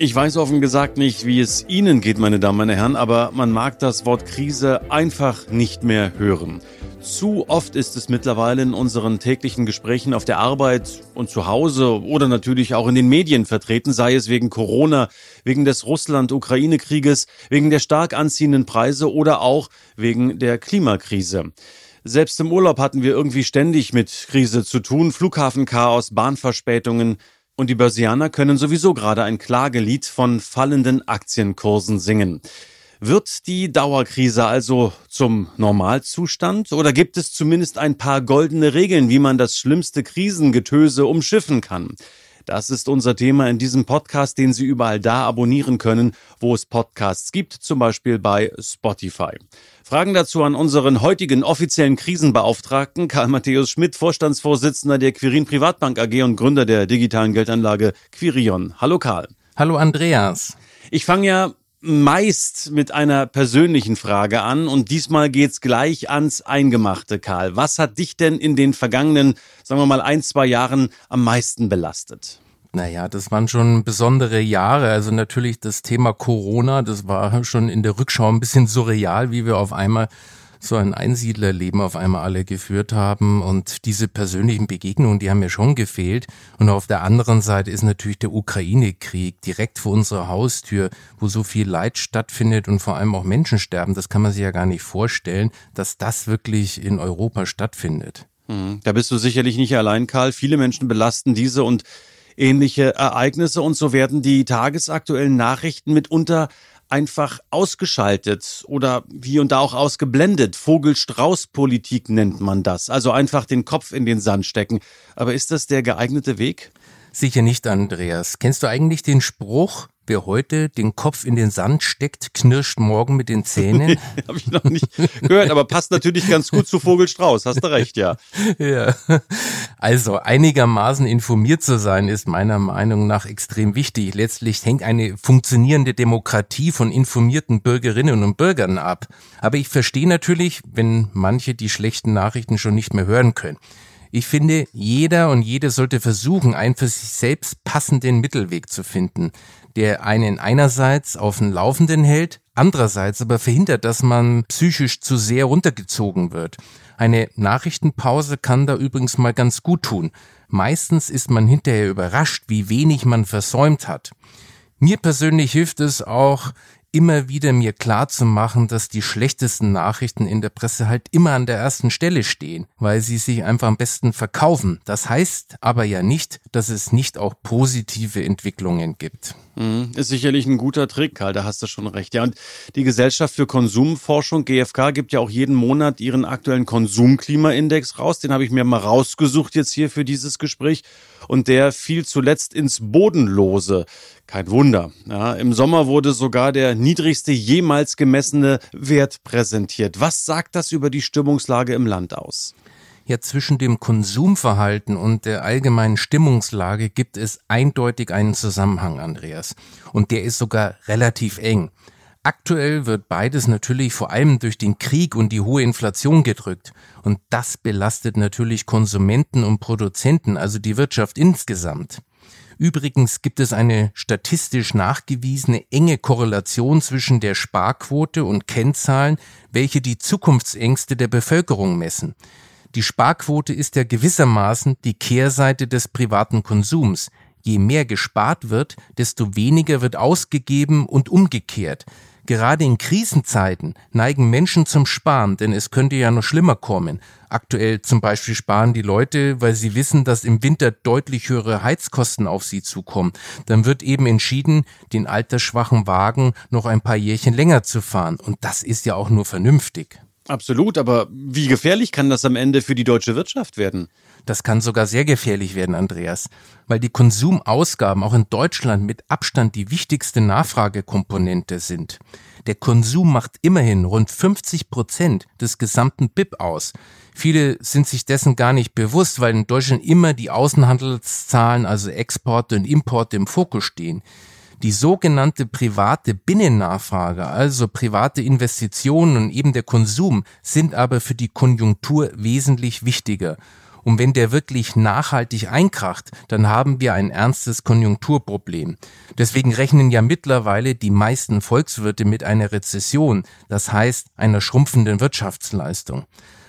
Ich weiß offen gesagt nicht, wie es Ihnen geht, meine Damen und Herren, aber man mag das Wort Krise einfach nicht mehr hören. Zu oft ist es mittlerweile in unseren täglichen Gesprächen auf der Arbeit und zu Hause oder natürlich auch in den Medien vertreten, sei es wegen Corona, wegen des Russland-Ukraine-Krieges, wegen der stark anziehenden Preise oder auch wegen der Klimakrise. Selbst im Urlaub hatten wir irgendwie ständig mit Krise zu tun, Flughafenchaos, Bahnverspätungen, und die Börsianer können sowieso gerade ein Klagelied von fallenden Aktienkursen singen. Wird die Dauerkrise also zum Normalzustand oder gibt es zumindest ein paar goldene Regeln, wie man das schlimmste Krisengetöse umschiffen kann? Das ist unser Thema in diesem Podcast, den Sie überall da abonnieren können, wo es Podcasts gibt, zum Beispiel bei Spotify. Fragen dazu an unseren heutigen offiziellen Krisenbeauftragten Karl Matthäus Schmidt, Vorstandsvorsitzender der Quirin Privatbank AG und Gründer der digitalen Geldanlage Quirion. Hallo Karl. Hallo Andreas. Ich fange ja meist mit einer persönlichen Frage an und diesmal geht's gleich ans Eingemachte, Karl. Was hat dich denn in den vergangenen, sagen wir mal, ein, zwei Jahren am meisten belastet? Naja, das waren schon besondere Jahre. Also natürlich das Thema Corona, das war schon in der Rückschau ein bisschen surreal, wie wir auf einmal so ein Einsiedlerleben auf einmal alle geführt haben. Und diese persönlichen Begegnungen, die haben mir schon gefehlt. Und auf der anderen Seite ist natürlich der Ukraine-Krieg direkt vor unserer Haustür, wo so viel Leid stattfindet und vor allem auch Menschen sterben. Das kann man sich ja gar nicht vorstellen, dass das wirklich in Europa stattfindet. Mhm. Da bist du sicherlich nicht allein, Karl. Viele Menschen belasten diese und ähnliche Ereignisse und so werden die tagesaktuellen Nachrichten mitunter einfach ausgeschaltet oder hier und da auch ausgeblendet. Vogel-Strauß-Politik nennt man das. Also einfach den Kopf in den Sand stecken. Aber ist das der geeignete Weg? Sicher nicht, Andreas. Kennst du eigentlich den Spruch, Wer heute den Kopf in den Sand steckt, knirscht morgen mit den Zähnen. Habe ich noch nicht gehört, aber passt natürlich ganz gut zu Vogelstrauß. Hast du recht, ja. Ja. Also einigermaßen informiert zu sein, ist meiner Meinung nach extrem wichtig. Letztlich hängt eine funktionierende Demokratie von informierten Bürgerinnen und Bürgern ab. Aber ich verstehe natürlich, wenn manche die schlechten Nachrichten schon nicht mehr hören können. Ich finde, jeder und jede sollte versuchen, einen für sich selbst passenden Mittelweg zu finden der einen einerseits auf dem Laufenden hält, andererseits aber verhindert, dass man psychisch zu sehr runtergezogen wird. Eine Nachrichtenpause kann da übrigens mal ganz gut tun. Meistens ist man hinterher überrascht, wie wenig man versäumt hat. Mir persönlich hilft es auch, immer wieder mir klar zu machen, dass die schlechtesten Nachrichten in der Presse halt immer an der ersten Stelle stehen, weil sie sich einfach am besten verkaufen. Das heißt aber ja nicht, dass es nicht auch positive Entwicklungen gibt. Mhm. Ist sicherlich ein guter Trick, Karl, da hast du schon recht. Ja, und die Gesellschaft für Konsumforschung, GfK, gibt ja auch jeden Monat ihren aktuellen Konsumklimaindex raus. Den habe ich mir mal rausgesucht jetzt hier für dieses Gespräch. Und der fiel zuletzt ins Bodenlose. Kein Wunder. Ja, Im Sommer wurde sogar der niedrigste jemals gemessene Wert präsentiert. Was sagt das über die Stimmungslage im Land aus? Ja, zwischen dem Konsumverhalten und der allgemeinen Stimmungslage gibt es eindeutig einen Zusammenhang, Andreas. Und der ist sogar relativ eng. Aktuell wird beides natürlich vor allem durch den Krieg und die hohe Inflation gedrückt. Und das belastet natürlich Konsumenten und Produzenten, also die Wirtschaft insgesamt. Übrigens gibt es eine statistisch nachgewiesene enge Korrelation zwischen der Sparquote und Kennzahlen, welche die Zukunftsängste der Bevölkerung messen. Die Sparquote ist ja gewissermaßen die Kehrseite des privaten Konsums. Je mehr gespart wird, desto weniger wird ausgegeben und umgekehrt. Gerade in Krisenzeiten neigen Menschen zum Sparen, denn es könnte ja noch schlimmer kommen. Aktuell zum Beispiel sparen die Leute, weil sie wissen, dass im Winter deutlich höhere Heizkosten auf sie zukommen. Dann wird eben entschieden, den altersschwachen Wagen noch ein paar Jährchen länger zu fahren. Und das ist ja auch nur vernünftig. Absolut, aber wie gefährlich kann das am Ende für die deutsche Wirtschaft werden? Das kann sogar sehr gefährlich werden, Andreas, weil die Konsumausgaben auch in Deutschland mit Abstand die wichtigste Nachfragekomponente sind. Der Konsum macht immerhin rund 50 Prozent des gesamten BIP aus. Viele sind sich dessen gar nicht bewusst, weil in Deutschland immer die Außenhandelszahlen, also Exporte und Importe im Fokus stehen. Die sogenannte private Binnennachfrage, also private Investitionen und eben der Konsum, sind aber für die Konjunktur wesentlich wichtiger. Und wenn der wirklich nachhaltig einkracht, dann haben wir ein ernstes Konjunkturproblem. Deswegen rechnen ja mittlerweile die meisten Volkswirte mit einer Rezession, das heißt einer schrumpfenden Wirtschaftsleistung.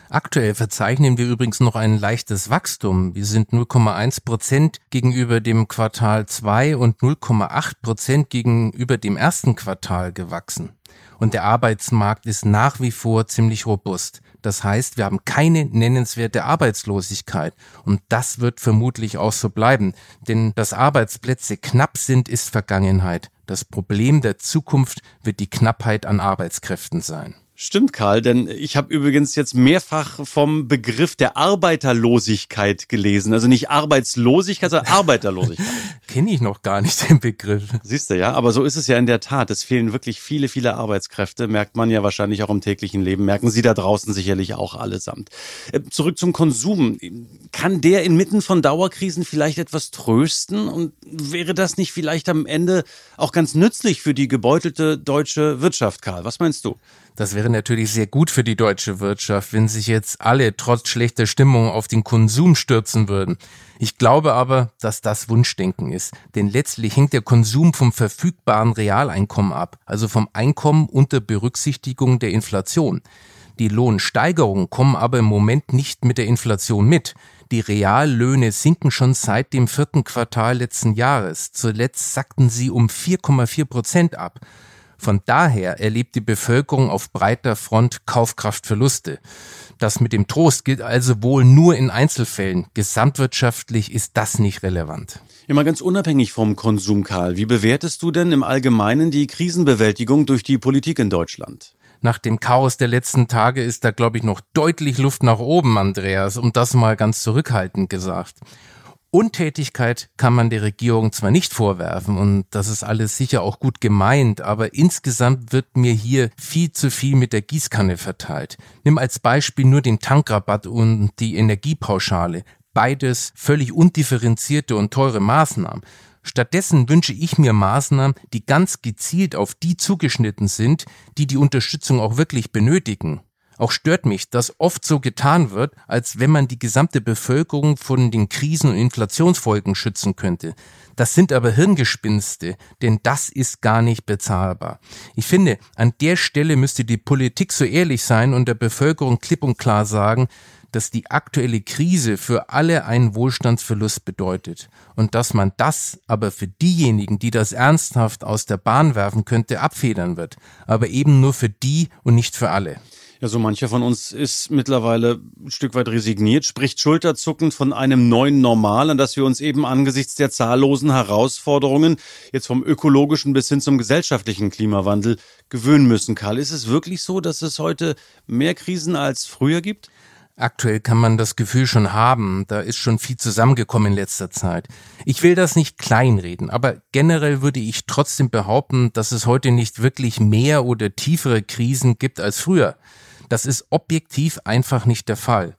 Aktuell verzeichnen wir übrigens noch ein leichtes Wachstum. Wir sind 0,1 Prozent gegenüber dem Quartal 2 und 0,8 Prozent gegenüber dem ersten Quartal gewachsen. Und der Arbeitsmarkt ist nach wie vor ziemlich robust. Das heißt, wir haben keine nennenswerte Arbeitslosigkeit. Und das wird vermutlich auch so bleiben. Denn dass Arbeitsplätze knapp sind, ist Vergangenheit. Das Problem der Zukunft wird die Knappheit an Arbeitskräften sein. Stimmt, Karl, denn ich habe übrigens jetzt mehrfach vom Begriff der Arbeiterlosigkeit gelesen. Also nicht Arbeitslosigkeit, sondern Arbeiterlosigkeit. Kenne ich noch gar nicht den Begriff. Siehst du ja, aber so ist es ja in der Tat. Es fehlen wirklich viele, viele Arbeitskräfte. Merkt man ja wahrscheinlich auch im täglichen Leben. Merken Sie da draußen sicherlich auch allesamt. Äh, zurück zum Konsum. Kann der inmitten von Dauerkrisen vielleicht etwas trösten? Und wäre das nicht vielleicht am Ende auch ganz nützlich für die gebeutelte deutsche Wirtschaft, Karl? Was meinst du? Das wäre natürlich sehr gut für die deutsche Wirtschaft, wenn sich jetzt alle trotz schlechter Stimmung auf den Konsum stürzen würden. Ich glaube aber, dass das Wunschdenken ist, denn letztlich hängt der Konsum vom verfügbaren Realeinkommen ab, also vom Einkommen unter Berücksichtigung der Inflation. Die Lohnsteigerungen kommen aber im Moment nicht mit der Inflation mit. Die Reallöhne sinken schon seit dem vierten Quartal letzten Jahres. Zuletzt sackten sie um 4,4 Prozent ab. Von daher erlebt die Bevölkerung auf breiter Front Kaufkraftverluste. Das mit dem Trost gilt also wohl nur in Einzelfällen. Gesamtwirtschaftlich ist das nicht relevant. Immer ganz unabhängig vom Konsum, Karl. Wie bewertest du denn im Allgemeinen die Krisenbewältigung durch die Politik in Deutschland? Nach dem Chaos der letzten Tage ist da, glaube ich, noch deutlich Luft nach oben, Andreas, um das mal ganz zurückhaltend gesagt. Untätigkeit kann man der Regierung zwar nicht vorwerfen und das ist alles sicher auch gut gemeint, aber insgesamt wird mir hier viel zu viel mit der Gießkanne verteilt. Nimm als Beispiel nur den Tankrabatt und die Energiepauschale. Beides völlig undifferenzierte und teure Maßnahmen. Stattdessen wünsche ich mir Maßnahmen, die ganz gezielt auf die zugeschnitten sind, die die Unterstützung auch wirklich benötigen. Auch stört mich, dass oft so getan wird, als wenn man die gesamte Bevölkerung von den Krisen und Inflationsfolgen schützen könnte. Das sind aber Hirngespinste, denn das ist gar nicht bezahlbar. Ich finde, an der Stelle müsste die Politik so ehrlich sein und der Bevölkerung klipp und klar sagen, dass die aktuelle Krise für alle einen Wohlstandsverlust bedeutet und dass man das aber für diejenigen, die das ernsthaft aus der Bahn werfen könnte, abfedern wird, aber eben nur für die und nicht für alle. Ja, so mancher von uns ist mittlerweile ein Stück weit resigniert, spricht schulterzuckend von einem neuen Normal, an das wir uns eben angesichts der zahllosen Herausforderungen, jetzt vom ökologischen bis hin zum gesellschaftlichen Klimawandel, gewöhnen müssen. Karl, ist es wirklich so, dass es heute mehr Krisen als früher gibt? Aktuell kann man das Gefühl schon haben, da ist schon viel zusammengekommen in letzter Zeit. Ich will das nicht kleinreden, aber generell würde ich trotzdem behaupten, dass es heute nicht wirklich mehr oder tiefere Krisen gibt als früher. Das ist objektiv einfach nicht der Fall.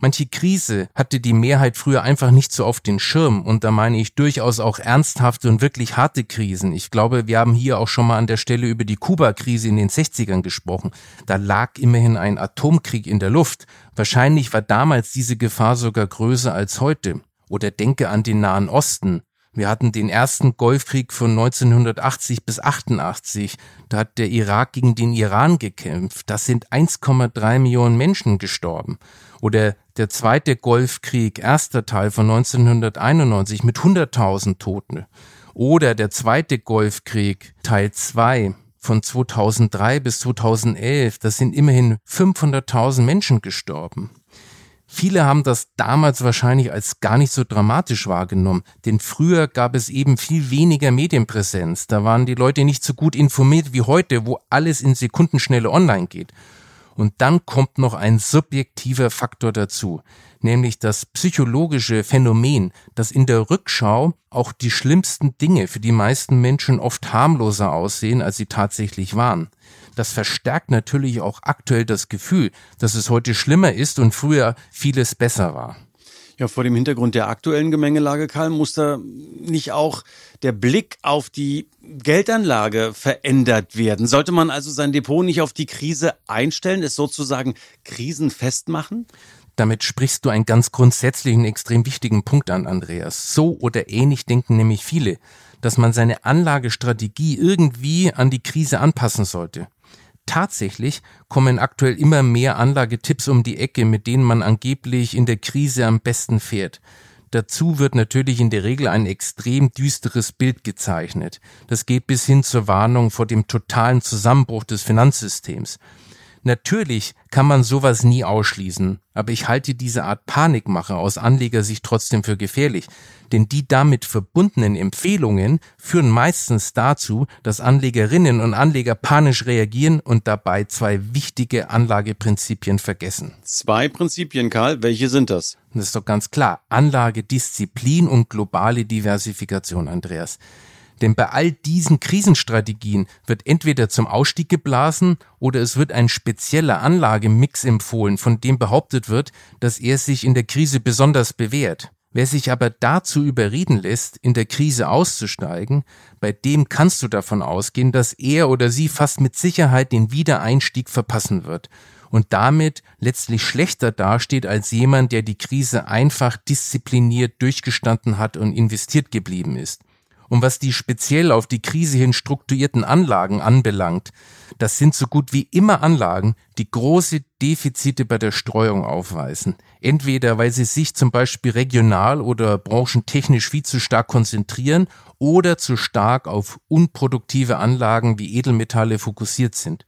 Manche Krise hatte die Mehrheit früher einfach nicht so auf den Schirm und da meine ich durchaus auch ernsthafte und wirklich harte Krisen. Ich glaube, wir haben hier auch schon mal an der Stelle über die Kuba-Krise in den 60ern gesprochen. Da lag immerhin ein Atomkrieg in der Luft. Wahrscheinlich war damals diese Gefahr sogar größer als heute. Oder denke an den Nahen Osten. Wir hatten den ersten Golfkrieg von 1980 bis 88. Da hat der Irak gegen den Iran gekämpft. Das sind 1,3 Millionen Menschen gestorben. Oder der zweite Golfkrieg, erster Teil von 1991 mit 100.000 Toten. Oder der zweite Golfkrieg, Teil 2 von 2003 bis 2011. Das sind immerhin 500.000 Menschen gestorben. Viele haben das damals wahrscheinlich als gar nicht so dramatisch wahrgenommen, denn früher gab es eben viel weniger Medienpräsenz. Da waren die Leute nicht so gut informiert wie heute, wo alles in Sekundenschnelle online geht. Und dann kommt noch ein subjektiver Faktor dazu, nämlich das psychologische Phänomen, dass in der Rückschau auch die schlimmsten Dinge für die meisten Menschen oft harmloser aussehen, als sie tatsächlich waren. Das verstärkt natürlich auch aktuell das Gefühl, dass es heute schlimmer ist und früher vieles besser war. Ja, vor dem Hintergrund der aktuellen Gemengelage, Karl, muss da nicht auch der Blick auf die Geldanlage verändert werden? Sollte man also sein Depot nicht auf die Krise einstellen, es sozusagen krisenfest machen? Damit sprichst du einen ganz grundsätzlichen, extrem wichtigen Punkt an, Andreas. So oder ähnlich denken nämlich viele, dass man seine Anlagestrategie irgendwie an die Krise anpassen sollte. Tatsächlich kommen aktuell immer mehr Anlagetipps um die Ecke, mit denen man angeblich in der Krise am besten fährt. Dazu wird natürlich in der Regel ein extrem düsteres Bild gezeichnet. Das geht bis hin zur Warnung vor dem totalen Zusammenbruch des Finanzsystems. Natürlich kann man sowas nie ausschließen, aber ich halte diese Art Panikmache aus Anlegersicht trotzdem für gefährlich, denn die damit verbundenen Empfehlungen führen meistens dazu, dass Anlegerinnen und Anleger panisch reagieren und dabei zwei wichtige Anlageprinzipien vergessen. Zwei Prinzipien, Karl, welche sind das? Das ist doch ganz klar. Anlagedisziplin und globale Diversifikation, Andreas. Denn bei all diesen Krisenstrategien wird entweder zum Ausstieg geblasen oder es wird ein spezieller Anlagemix empfohlen, von dem behauptet wird, dass er sich in der Krise besonders bewährt. Wer sich aber dazu überreden lässt, in der Krise auszusteigen, bei dem kannst du davon ausgehen, dass er oder sie fast mit Sicherheit den Wiedereinstieg verpassen wird und damit letztlich schlechter dasteht als jemand, der die Krise einfach diszipliniert durchgestanden hat und investiert geblieben ist. Und was die speziell auf die Krise hin strukturierten Anlagen anbelangt, das sind so gut wie immer Anlagen, die große Defizite bei der Streuung aufweisen. Entweder weil sie sich zum Beispiel regional oder branchentechnisch viel zu stark konzentrieren oder zu stark auf unproduktive Anlagen wie Edelmetalle fokussiert sind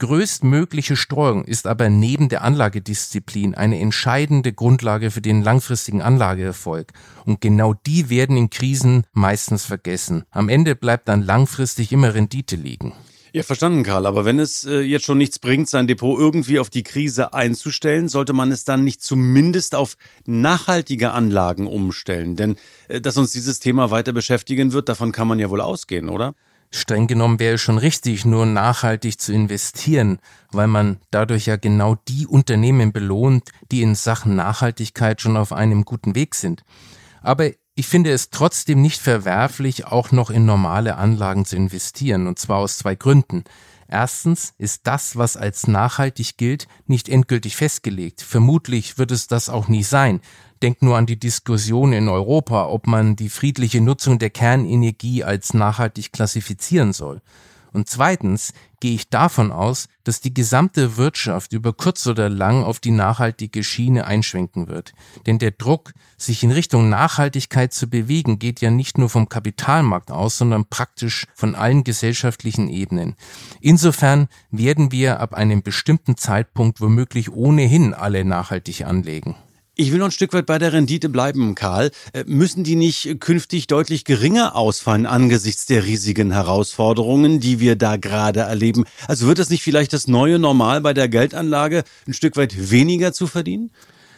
größtmögliche Streuung ist aber neben der Anlagedisziplin eine entscheidende Grundlage für den langfristigen Anlageerfolg. Und genau die werden in Krisen meistens vergessen. Am Ende bleibt dann langfristig immer Rendite liegen. Ja, verstanden, Karl. Aber wenn es äh, jetzt schon nichts bringt, sein Depot irgendwie auf die Krise einzustellen, sollte man es dann nicht zumindest auf nachhaltige Anlagen umstellen? Denn äh, dass uns dieses Thema weiter beschäftigen wird, davon kann man ja wohl ausgehen, oder? Streng genommen wäre es schon richtig, nur nachhaltig zu investieren, weil man dadurch ja genau die Unternehmen belohnt, die in Sachen Nachhaltigkeit schon auf einem guten Weg sind. Aber ich finde es trotzdem nicht verwerflich, auch noch in normale Anlagen zu investieren, und zwar aus zwei Gründen. Erstens ist das, was als nachhaltig gilt, nicht endgültig festgelegt. Vermutlich wird es das auch nie sein. Denk nur an die Diskussion in Europa, ob man die friedliche Nutzung der Kernenergie als nachhaltig klassifizieren soll. Und zweitens gehe ich davon aus, dass die gesamte Wirtschaft über kurz oder lang auf die nachhaltige Schiene einschwenken wird. Denn der Druck, sich in Richtung Nachhaltigkeit zu bewegen, geht ja nicht nur vom Kapitalmarkt aus, sondern praktisch von allen gesellschaftlichen Ebenen. Insofern werden wir ab einem bestimmten Zeitpunkt womöglich ohnehin alle nachhaltig anlegen. Ich will noch ein Stück weit bei der Rendite bleiben, Karl. Äh, müssen die nicht künftig deutlich geringer ausfallen angesichts der riesigen Herausforderungen, die wir da gerade erleben? Also wird das nicht vielleicht das neue Normal bei der Geldanlage, ein Stück weit weniger zu verdienen?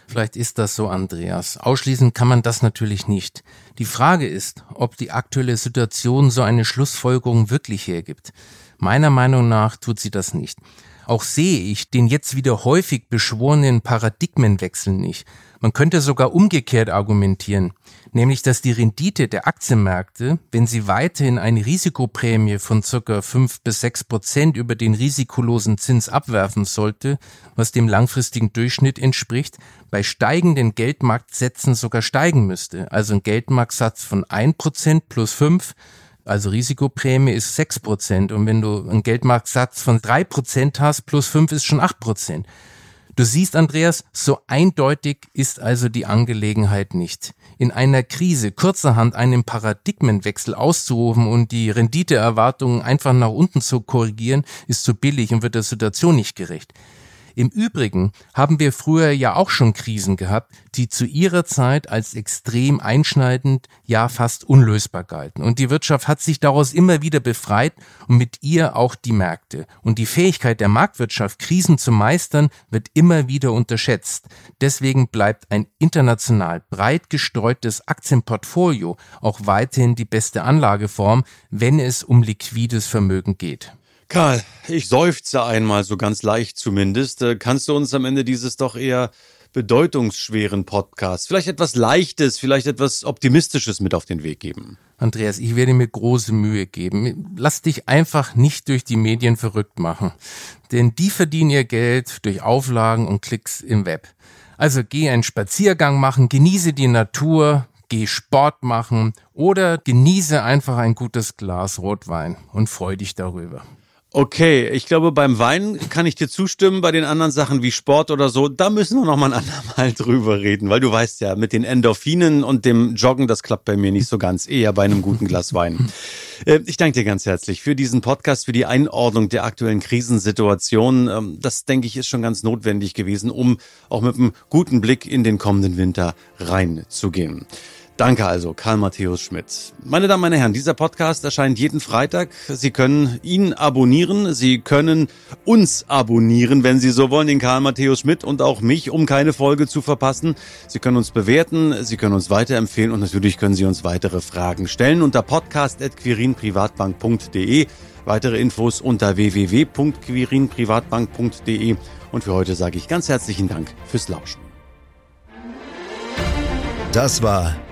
Vielleicht ist das so, Andreas. Ausschließen kann man das natürlich nicht. Die Frage ist, ob die aktuelle Situation so eine Schlussfolgerung wirklich hergibt. Meiner Meinung nach tut sie das nicht. Auch sehe ich den jetzt wieder häufig beschworenen Paradigmenwechsel nicht. Man könnte sogar umgekehrt argumentieren, nämlich dass die Rendite der Aktienmärkte, wenn sie weiterhin eine Risikoprämie von circa fünf bis sechs Prozent über den risikolosen Zins abwerfen sollte, was dem langfristigen Durchschnitt entspricht, bei steigenden Geldmarktsätzen sogar steigen müsste. Also ein Geldmarktsatz von ein Prozent plus fünf also Risikoprämie ist sechs Prozent und wenn du einen Geldmarktsatz von drei Prozent hast, plus fünf ist schon acht Prozent. Du siehst, Andreas, so eindeutig ist also die Angelegenheit nicht. In einer Krise kurzerhand einen Paradigmenwechsel auszurufen und die Renditeerwartungen einfach nach unten zu korrigieren, ist zu billig und wird der Situation nicht gerecht. Im Übrigen haben wir früher ja auch schon Krisen gehabt, die zu ihrer Zeit als extrem einschneidend, ja fast unlösbar galten. Und die Wirtschaft hat sich daraus immer wieder befreit und mit ihr auch die Märkte. Und die Fähigkeit der Marktwirtschaft, Krisen zu meistern, wird immer wieder unterschätzt. Deswegen bleibt ein international breit gestreutes Aktienportfolio auch weiterhin die beste Anlageform, wenn es um liquides Vermögen geht. Karl, ich seufze einmal so ganz leicht zumindest. Äh, kannst du uns am Ende dieses doch eher bedeutungsschweren Podcasts vielleicht etwas Leichtes, vielleicht etwas Optimistisches mit auf den Weg geben? Andreas, ich werde mir große Mühe geben. Lass dich einfach nicht durch die Medien verrückt machen. Denn die verdienen ihr Geld durch Auflagen und Klicks im Web. Also geh einen Spaziergang machen, genieße die Natur, geh Sport machen oder genieße einfach ein gutes Glas Rotwein und freu dich darüber. Okay, ich glaube, beim Wein kann ich dir zustimmen. Bei den anderen Sachen wie Sport oder so, da müssen wir noch mal ein andermal drüber reden, weil du weißt ja, mit den Endorphinen und dem Joggen, das klappt bei mir nicht so ganz. Eher bei einem guten Glas Wein. Äh, ich danke dir ganz herzlich für diesen Podcast, für die Einordnung der aktuellen Krisensituation. Ähm, das, denke ich, ist schon ganz notwendig gewesen, um auch mit einem guten Blick in den kommenden Winter reinzugehen. Danke also, Karl Matthäus Schmidt. Meine Damen, meine Herren, dieser Podcast erscheint jeden Freitag. Sie können ihn abonnieren. Sie können uns abonnieren, wenn Sie so wollen, den Karl Matthäus Schmidt und auch mich, um keine Folge zu verpassen. Sie können uns bewerten, Sie können uns weiterempfehlen und natürlich können Sie uns weitere Fragen stellen unter podcast.quirinprivatbank.de. Weitere Infos unter www.quirinprivatbank.de. Und für heute sage ich ganz herzlichen Dank fürs Lauschen. Das war